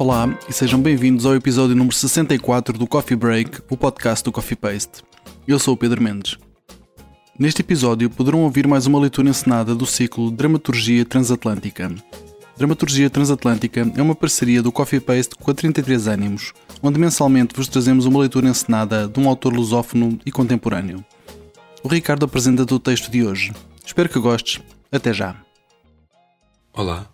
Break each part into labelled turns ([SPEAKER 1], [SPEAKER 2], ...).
[SPEAKER 1] Olá e sejam bem-vindos ao episódio número 64 do Coffee Break, o podcast do Coffee Paste. Eu sou o Pedro Mendes. Neste episódio poderão ouvir mais uma leitura encenada do ciclo Dramaturgia Transatlântica. Dramaturgia Transatlântica é uma parceria do Coffee Paste com a 33 Ânimos, onde mensalmente vos trazemos uma leitura encenada de um autor lusófono e contemporâneo. O Ricardo apresenta-te o texto de hoje. Espero que gostes. Até já.
[SPEAKER 2] Olá,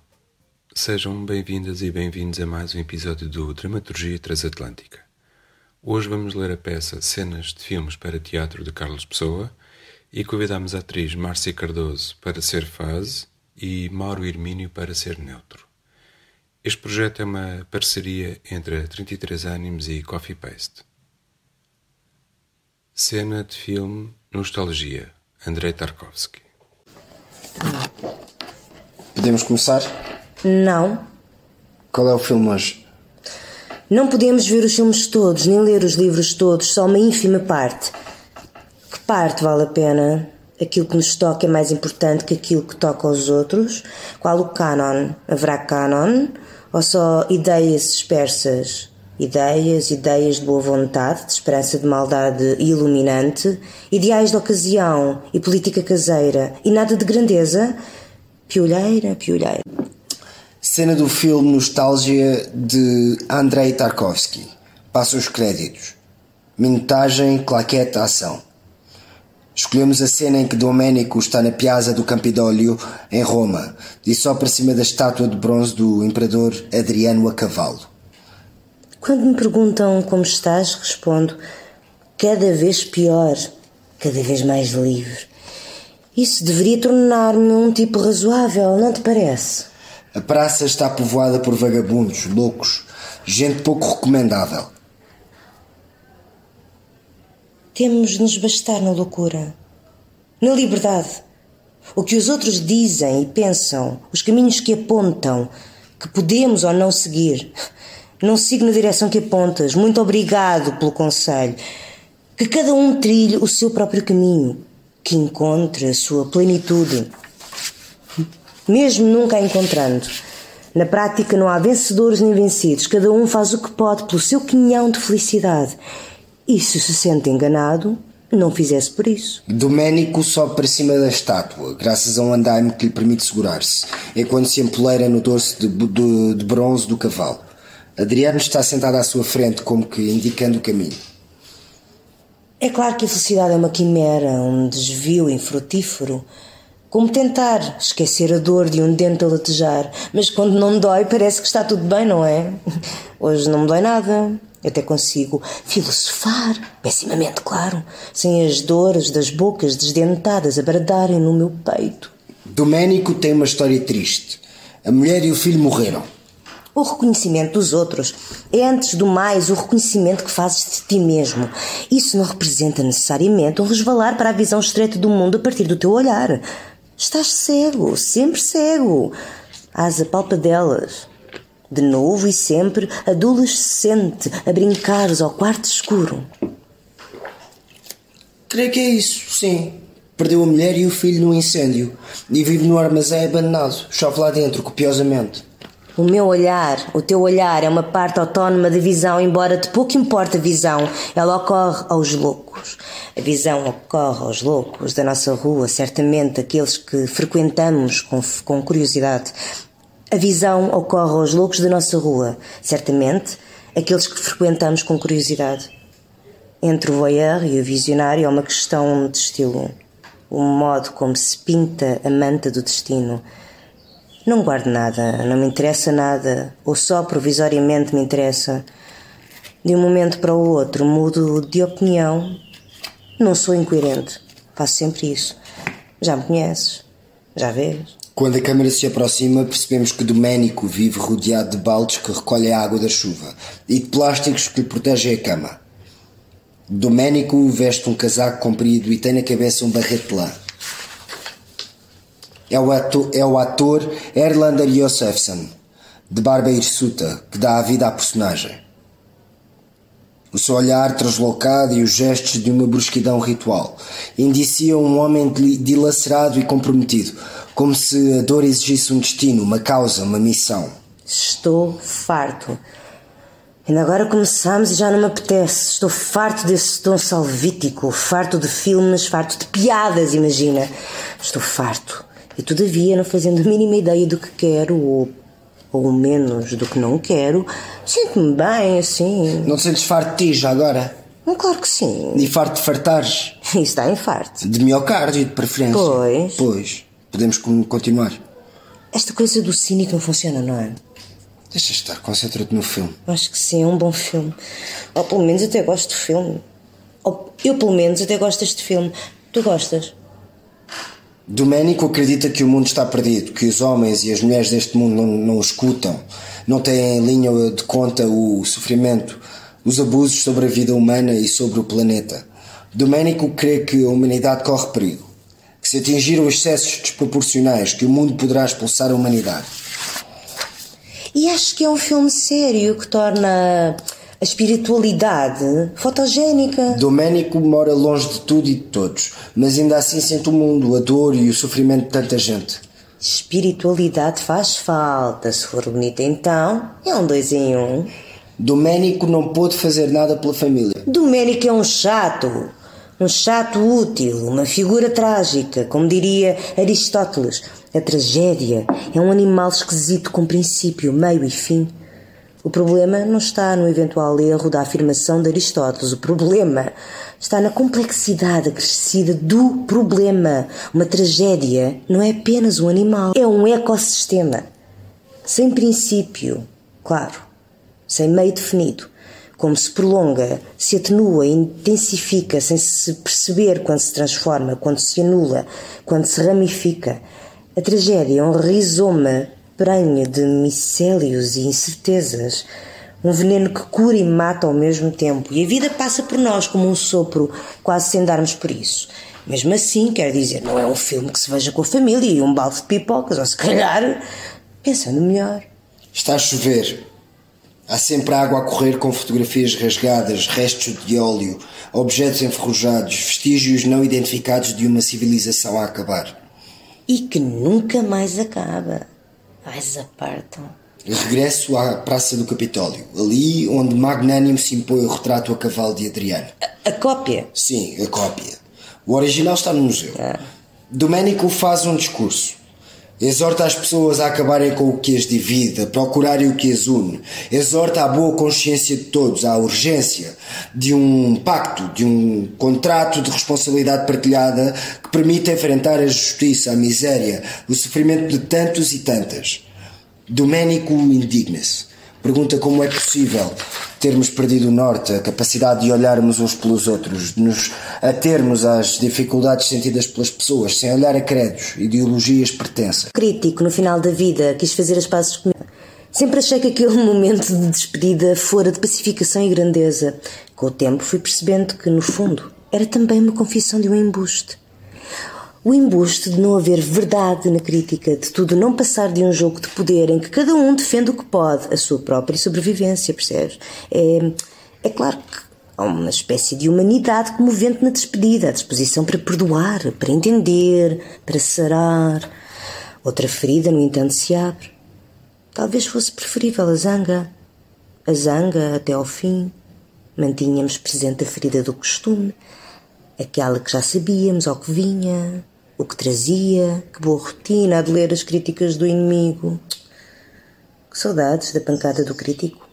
[SPEAKER 2] Sejam bem-vindas e bem-vindos a mais um episódio do Dramaturgia Transatlântica. Hoje vamos ler a peça Cenas de Filmes para Teatro de Carlos Pessoa e convidamos a atriz Márcia Cardoso para ser fase e Mauro Hermínio para ser neutro. Este projeto é uma parceria entre a 33 Animes e Coffee Paste. Cena de filme Nostalgia, Andrei Tarkovsky.
[SPEAKER 3] Podemos começar?
[SPEAKER 4] Não.
[SPEAKER 3] Qual é o filme hoje?
[SPEAKER 4] Não podemos ver os filmes todos, nem ler os livros todos, só uma ínfima parte. Que parte vale a pena? Aquilo que nos toca é mais importante que aquilo que toca aos outros? Qual o canon? Haverá canon? Ou só ideias dispersas? Ideias, ideias de boa vontade, de esperança de maldade iluminante, ideais de ocasião e política caseira, e nada de grandeza? Piolheira, piolheira.
[SPEAKER 3] Cena do filme Nostalgia de Andrei Tarkovsky. Passa os créditos. Minutagem, claquete, ação. Escolhemos a cena em que Domenico está na Piazza do Campidoglio, em Roma, e só para cima da estátua de bronze do imperador Adriano a cavalo.
[SPEAKER 4] Quando me perguntam como estás, respondo: cada vez pior, cada vez mais livre. Isso deveria tornar-me um tipo razoável, não te parece?
[SPEAKER 3] A praça está povoada por vagabundos, loucos, gente pouco recomendável.
[SPEAKER 4] Temos de nos bastar na loucura, na liberdade. O que os outros dizem e pensam, os caminhos que apontam, que podemos ou não seguir. Não sigo na direção que apontas. Muito obrigado pelo conselho. Que cada um trilhe o seu próprio caminho, que encontre a sua plenitude mesmo nunca a encontrando. Na prática não há vencedores nem vencidos, cada um faz o que pode pelo seu quinhão de felicidade. E se se sente enganado, não fizesse por isso.
[SPEAKER 3] Doménico sobe para cima da estátua, graças a um andaime que lhe permite segurar-se, enquanto se empoleira no dorso de, de, de bronze do cavalo. Adriano está sentado à sua frente, como que indicando o caminho.
[SPEAKER 4] É claro que a felicidade é uma quimera, um desvio infrutífero. Como tentar esquecer a dor de um dente a latejar, mas quando não dói parece que está tudo bem, não é? Hoje não me dói nada. Até consigo filosofar, pessimamente, claro, sem as dores das bocas desdentadas a bradarem no meu peito.
[SPEAKER 3] Doménico tem uma história triste. A mulher e o filho morreram.
[SPEAKER 4] O reconhecimento dos outros é, antes do mais, o reconhecimento que fazes de ti mesmo. Isso não representa necessariamente um resvalar para a visão estreita do mundo a partir do teu olhar. Estás cego, sempre cego. Às apalpadelas. De novo e sempre, adolescente, a brincares ao quarto escuro.
[SPEAKER 3] Creio que é isso, sim. Perdeu a mulher e o filho no incêndio e vive no armazém abandonado. Chove lá dentro, copiosamente.
[SPEAKER 4] O meu olhar, o teu olhar, é uma parte autónoma da visão, embora de pouco importa a visão, ela ocorre aos loucos. A visão ocorre aos loucos da nossa rua, certamente aqueles que frequentamos com, com curiosidade. A visão ocorre aos loucos da nossa rua, certamente aqueles que frequentamos com curiosidade. Entre o voyeur e o visionário é uma questão de estilo, o modo como se pinta a manta do destino. Não guardo nada, não me interessa nada, ou só provisoriamente me interessa. De um momento para o outro mudo de opinião. Não sou incoerente, faço sempre isso. Já me conheces, já vês.
[SPEAKER 3] Quando a câmara se aproxima, percebemos que Doménico vive rodeado de baldes que recolhem a água da chuva e de plásticos que lhe protegem a cama. Doménico veste um casaco comprido e tem na cabeça um barrete de lã. É o ator, é o ator Erlander Josephson, de barba hirsuta, que dá a vida à personagem. O seu olhar translocado e os gestos de uma brusquidão ritual indiciam um homem dilacerado e comprometido, como se a dor exigisse um destino, uma causa, uma missão.
[SPEAKER 4] Estou farto. Ainda agora começamos e já não me apetece. Estou farto desse tom salvítico, farto de filmes, farto de piadas, imagina. Estou farto. E todavia, não fazendo a mínima ideia do que quero ou, ou menos do que não quero, sinto-me bem assim.
[SPEAKER 3] Não te sentes farto de ti já agora?
[SPEAKER 4] Hum, Claro que sim.
[SPEAKER 3] E farto de fartares?
[SPEAKER 4] Isso está em farto.
[SPEAKER 3] De miocárdio, de preferência.
[SPEAKER 4] Pois.
[SPEAKER 3] Pois. Podemos con- continuar.
[SPEAKER 4] Esta coisa do cínico não funciona, não é?
[SPEAKER 3] Deixa estar, concentra-te no filme.
[SPEAKER 4] Acho que sim, é um bom filme. Ou pelo menos até gosto do filme. Ou eu, pelo menos, até gosto deste filme. Tu gostas?
[SPEAKER 3] Domênico acredita que o mundo está perdido, que os homens e as mulheres deste mundo não, não escutam, não têm em linha de conta o sofrimento, os abusos sobre a vida humana e sobre o planeta. Domênico crê que a humanidade corre perigo, que se atingir os excessos desproporcionais, que o mundo poderá expulsar a humanidade.
[SPEAKER 4] E acho que é um filme sério que torna a espiritualidade fotogénica.
[SPEAKER 3] Domênico mora longe de tudo e de todos, mas ainda assim sente o mundo, a dor e o sofrimento de tanta gente.
[SPEAKER 4] Espiritualidade faz falta. Se for bonita, então, é um dois em um.
[SPEAKER 3] Domênico não pôde fazer nada pela família.
[SPEAKER 4] Domênico é um chato. Um chato útil, uma figura trágica, como diria Aristóteles. A tragédia é um animal esquisito com princípio, meio e fim. O problema não está no eventual erro da afirmação de Aristóteles. O problema está na complexidade acrescida do problema. Uma tragédia não é apenas um animal, é um ecossistema. Sem princípio, claro, sem meio definido. Como se prolonga, se atenua intensifica sem se perceber quando se transforma, quando se anula, quando se ramifica. A tragédia é um rizoma prenha de micélios e incertezas, um veneno que cura e mata ao mesmo tempo. E a vida passa por nós como um sopro, quase sem darmos por isso. Mesmo assim, quer dizer, não é um filme que se veja com a família e um balde de pipocas, ou se calhar, pensando melhor.
[SPEAKER 3] Está a chover. Há sempre água a correr com fotografias rasgadas, restos de óleo, objetos enferrujados, vestígios não identificados de uma civilização a acabar.
[SPEAKER 4] E que nunca mais acaba. Vais apartam.
[SPEAKER 3] Regresso à Praça do Capitólio, ali onde magnânimo se impõe o retrato a cavalo de Adriano.
[SPEAKER 4] A cópia.
[SPEAKER 3] Sim, a cópia. O original está no museu. Domênico faz um discurso. Exorta as pessoas a acabarem com o que as divide, a procurarem o que as une. Exorta à boa consciência de todos, à urgência de um pacto, de um contrato de responsabilidade partilhada que permita enfrentar a justiça, a miséria, o sofrimento de tantos e tantas. Domênico indigna-se. Pergunta como é possível termos perdido o norte, a capacidade de olharmos uns pelos outros, de nos atermos às dificuldades sentidas pelas pessoas, sem olhar a credos, ideologias pertença.
[SPEAKER 4] Crítico, no final da vida, quis fazer as pazes comigo. Sempre achei que aquele momento de despedida fora de pacificação e grandeza. Com o tempo fui percebendo que, no fundo, era também uma confissão de um embuste. O embuste de não haver verdade na crítica, de tudo não passar de um jogo de poder em que cada um defende o que pode, a sua própria sobrevivência, percebes? É, é claro que há uma espécie de humanidade comovente na despedida, a disposição para perdoar, para entender, para sarar. Outra ferida, no entanto, se abre. Talvez fosse preferível a zanga. A zanga até ao fim. Mantínhamos presente a ferida do costume, aquela que já sabíamos ao que vinha, o que trazia, que boa rotina a de ler as críticas do inimigo. Que saudades da pancada do crítico.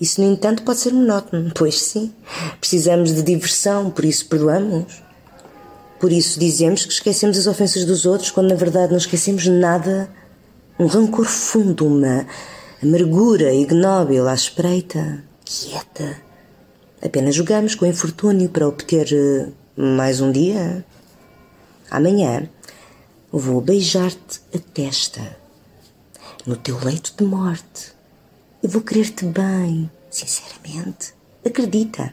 [SPEAKER 4] Isso, no entanto, pode ser monótono. Pois sim, precisamos de diversão, por isso perdoamos. Por isso dizemos que esquecemos as ofensas dos outros, quando na verdade não esquecemos nada. Um rancor fundo, uma amargura ignóbil à espreita, quieta. Apenas jogamos com infortúnio para obter eh, mais um dia. Amanhã vou beijar-te a testa no teu leito de morte. Eu vou querer-te bem, sinceramente. Acredita.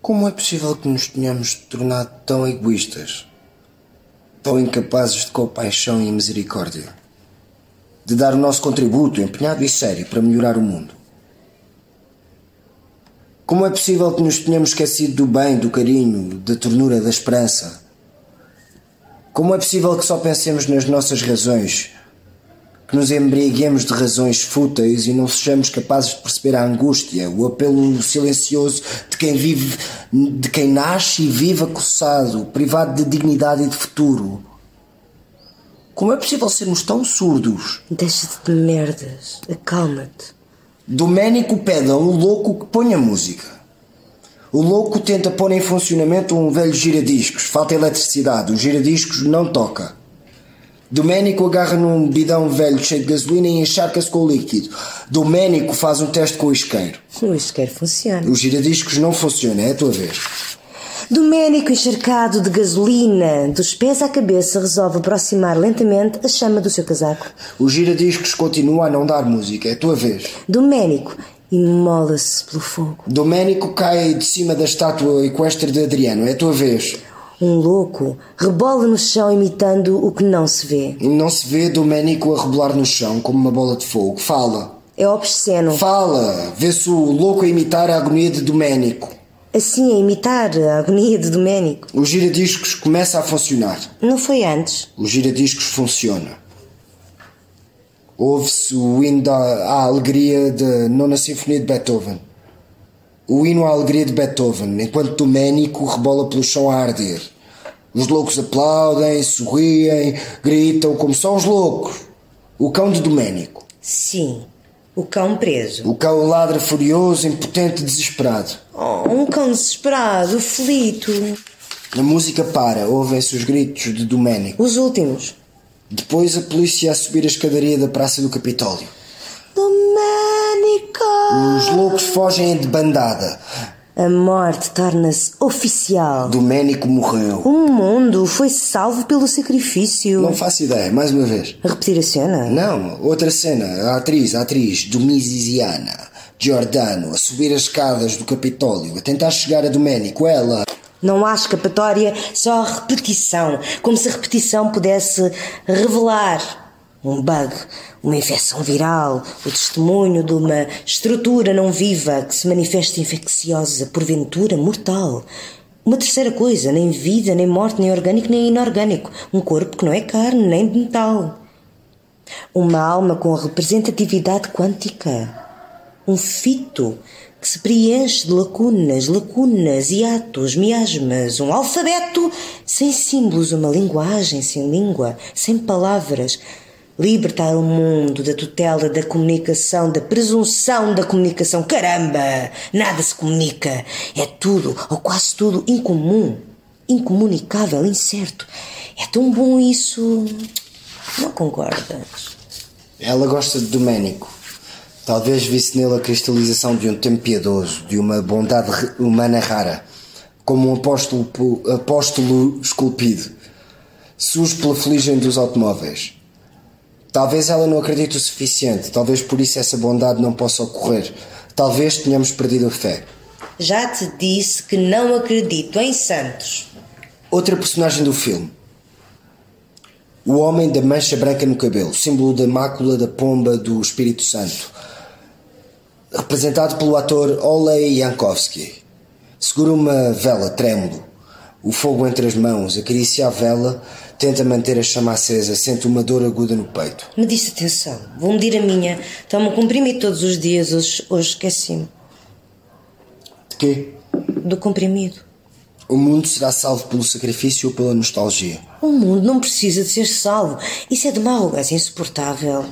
[SPEAKER 3] Como é possível que nos tenhamos tornado tão egoístas, tão incapazes de compaixão e misericórdia, de dar o nosso contributo empenhado e sério para melhorar o mundo? Como é possível que nos tenhamos esquecido do bem, do carinho, da ternura, da esperança? Como é possível que só pensemos nas nossas razões, que nos embriaguemos de razões fúteis e não sejamos capazes de perceber a angústia, o apelo silencioso de quem vive, de quem nasce e vive acossado, privado de dignidade e de futuro. Como é possível sermos tão surdos?
[SPEAKER 4] Deixa-te de merdas. Acalma-te.
[SPEAKER 3] Doménico pede a um louco que ponha música. O louco tenta pôr em funcionamento um velho giradiscos. Falta eletricidade. O giradiscos não toca. Doménico agarra num bidão velho cheio de gasolina e encharca-se com o líquido. Doménico faz um teste com o isqueiro.
[SPEAKER 4] O isqueiro funciona.
[SPEAKER 3] O giradiscos não funciona, é a tua vez.
[SPEAKER 4] Doménico, encharcado de gasolina, dos pés à cabeça, resolve aproximar lentamente a chama do seu casaco.
[SPEAKER 3] O giradiscos continua a não dar música, é a tua vez.
[SPEAKER 4] Doménico imola-se pelo fogo.
[SPEAKER 3] Doménico cai de cima da estátua equestre de Adriano, é a tua vez.
[SPEAKER 4] Um louco rebola no chão imitando o que não se vê.
[SPEAKER 3] Não se vê Doménico a rebolar no chão como uma bola de fogo. Fala.
[SPEAKER 4] É obsceno.
[SPEAKER 3] Fala. Vê-se o louco a imitar a agonia de Doménico.
[SPEAKER 4] Assim, a imitar a agonia de Doménico.
[SPEAKER 3] O giradiscos começa a funcionar.
[SPEAKER 4] Não foi antes.
[SPEAKER 3] O giradiscos funciona. Ouve-se o hino da, à alegria da Nona Sinfonia de Beethoven. O hino à alegria de Beethoven, enquanto Doménico rebola pelo chão a arder. Os loucos aplaudem, sorriem, gritam como são os loucos. O cão de Doménico.
[SPEAKER 4] Sim, o cão preso.
[SPEAKER 3] O cão ladra furioso, impotente, desesperado.
[SPEAKER 4] Oh, um cão desesperado, aflito.
[SPEAKER 3] A música para, ouvem-se os gritos de Doménico.
[SPEAKER 4] Os últimos.
[SPEAKER 3] Depois a polícia a subir a escadaria da Praça do Capitólio.
[SPEAKER 4] Doménico!
[SPEAKER 3] Os loucos fogem de bandada.
[SPEAKER 4] A morte torna-se oficial.
[SPEAKER 3] Doménico morreu.
[SPEAKER 4] O mundo foi salvo pelo sacrifício.
[SPEAKER 3] Não faço ideia, mais uma vez.
[SPEAKER 4] A repetir a cena?
[SPEAKER 3] Não, outra cena. A atriz, a atriz, Domisiana Giordano, a subir as escadas do Capitólio, a tentar chegar a Doménico. Ela.
[SPEAKER 4] Não há escapatória, só repetição. Como se a repetição pudesse revelar um bug, uma infecção viral, o testemunho de uma estrutura não viva que se manifesta infecciosa, porventura mortal. Uma terceira coisa, nem vida, nem morte, nem orgânico, nem inorgânico. Um corpo que não é carne, nem de metal. Uma alma com representatividade quântica. Um fito que se preenche de lacunas, lacunas, hiatos, miasmas, um alfabeto sem símbolos, uma linguagem sem língua, sem palavras. Libertar o mundo da tutela da comunicação, da presunção da comunicação. Caramba! Nada se comunica. É tudo, ou quase tudo, incomum, incomunicável, incerto. É tão bom isso. Não concordas?
[SPEAKER 3] Ela gosta de Doménico. Talvez visse nele a cristalização de um tempo piedoso, de uma bondade humana rara, como um apóstolo, apóstolo esculpido. Surge pela fuligem dos automóveis. Talvez ela não acredite o suficiente, talvez por isso essa bondade não possa ocorrer. Talvez tenhamos perdido a fé.
[SPEAKER 4] Já te disse que não acredito em santos.
[SPEAKER 3] Outra personagem do filme. O homem da mancha branca no cabelo, símbolo da mácula da pomba do Espírito Santo. Representado pelo ator Olei Yankowski. Segura uma vela trêmulo. O fogo entre as mãos, acaricia a vela Tenta manter a chama acesa, sente uma dor aguda no peito.
[SPEAKER 4] Me disse atenção, vou medir a minha. Tomo um comprimido todos os dias, hoje, hoje esqueci-me.
[SPEAKER 3] De quê?
[SPEAKER 4] Do comprimido.
[SPEAKER 3] O mundo será salvo pelo sacrifício ou pela nostalgia?
[SPEAKER 4] O mundo não precisa de ser salvo. Isso é de uma arrogância insuportável.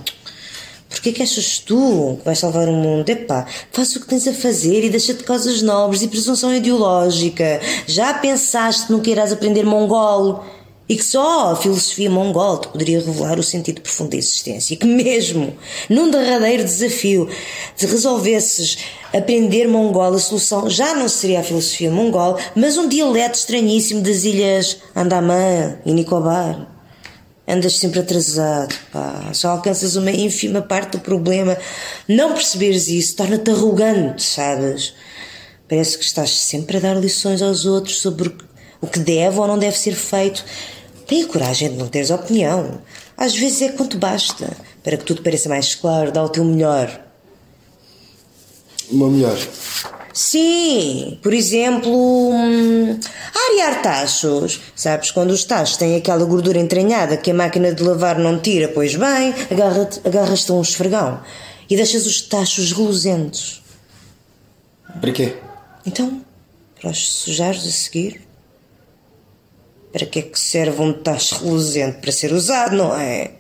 [SPEAKER 4] Porquê que achas tu que vais salvar o mundo? Epá, faz o que tens a fazer e deixa-te causas nobres e presunção ideológica. Já pensaste no que irás aprender mongolo? e que só a filosofia mongol te poderia revelar o sentido profundo da existência, e que mesmo num derradeiro desafio de resolvesses aprender mongol, a solução já não seria a filosofia mongol, mas um dialeto estranhíssimo das ilhas Andaman e Nicobar. Andas sempre atrasado, pá. Só alcanças uma ínfima parte do problema. Não perceberes isso torna-te arrogante, sabes? Parece que estás sempre a dar lições aos outros sobre o que deve ou não deve ser feito Tenha coragem de não teres opinião. Às vezes é quanto basta para que tudo pareça mais claro, dá o teu melhor.
[SPEAKER 3] Meu melhor.
[SPEAKER 4] Sim, por exemplo, hum, arear tachos. Sabes, quando os tachos têm aquela gordura entranhada que a máquina de lavar não tira, pois bem, agarra-te agarras a um esfregão e deixas os tachos reluzentes.
[SPEAKER 3] Para quê?
[SPEAKER 4] Então, para os sujares a seguir. Para que é que serve um tacho reluzente? Para ser usado, não é?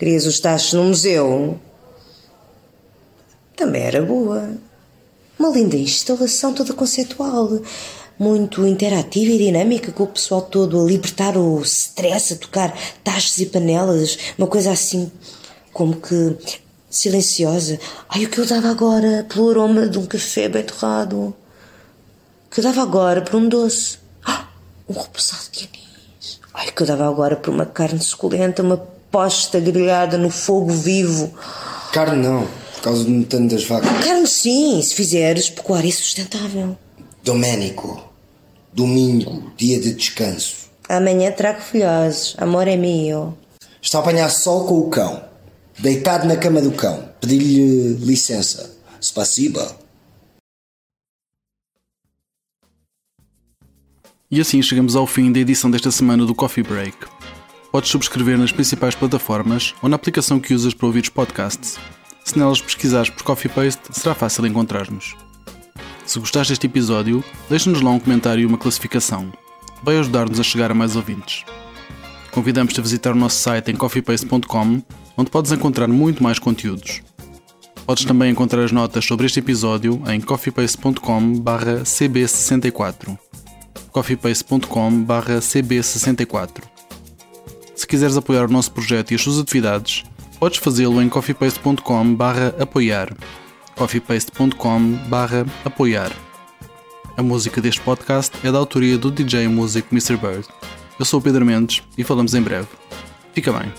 [SPEAKER 4] Querias os tachos no museu? Também era boa. Uma linda instalação toda conceitual, muito interativa e dinâmica, com o pessoal todo a libertar o stress, a tocar tachos e panelas, uma coisa assim como que silenciosa. Ai, o que eu dava agora pelo aroma de um café bem torrado. O que eu dava agora por um doce. Ah, um repousado de anis. Ai, o que eu dava agora por uma carne suculenta, uma posta grelhada no fogo vivo.
[SPEAKER 3] Carne não, por causa do metano das vacas.
[SPEAKER 4] Carne sim, se fizeres pecuária sustentável.
[SPEAKER 3] Doménico, domingo, dia de descanso.
[SPEAKER 4] Amanhã trago filhosos, amor é meu.
[SPEAKER 3] Está a apanhar sol com o cão. Deitado na cama do cão. Pedi-lhe licença. Spasiba.
[SPEAKER 1] E assim chegamos ao fim da edição desta semana do Coffee Break. Podes subscrever nas principais plataformas ou na aplicação que usas para ouvir os podcasts. Se nelas pesquisares por Coffee Paste, será fácil encontrar-nos. Se gostaste deste episódio, deixa-nos lá um comentário e uma classificação. Vai ajudar-nos a chegar a mais ouvintes. Convidamos-te a visitar o nosso site em coffeepaste.com, onde podes encontrar muito mais conteúdos. Podes também encontrar as notas sobre este episódio em coffeepaste.com/cb64. coffeepaste.com/cb64. Se quiseres apoiar o nosso projeto e as suas atividades, podes fazê-lo em coffeepaste.com/apoiar. coffeepaste.com/apoiar. A música deste podcast é da autoria do DJ músico Mr. Bird. Eu sou o Pedro Mendes e falamos em breve. Fica bem.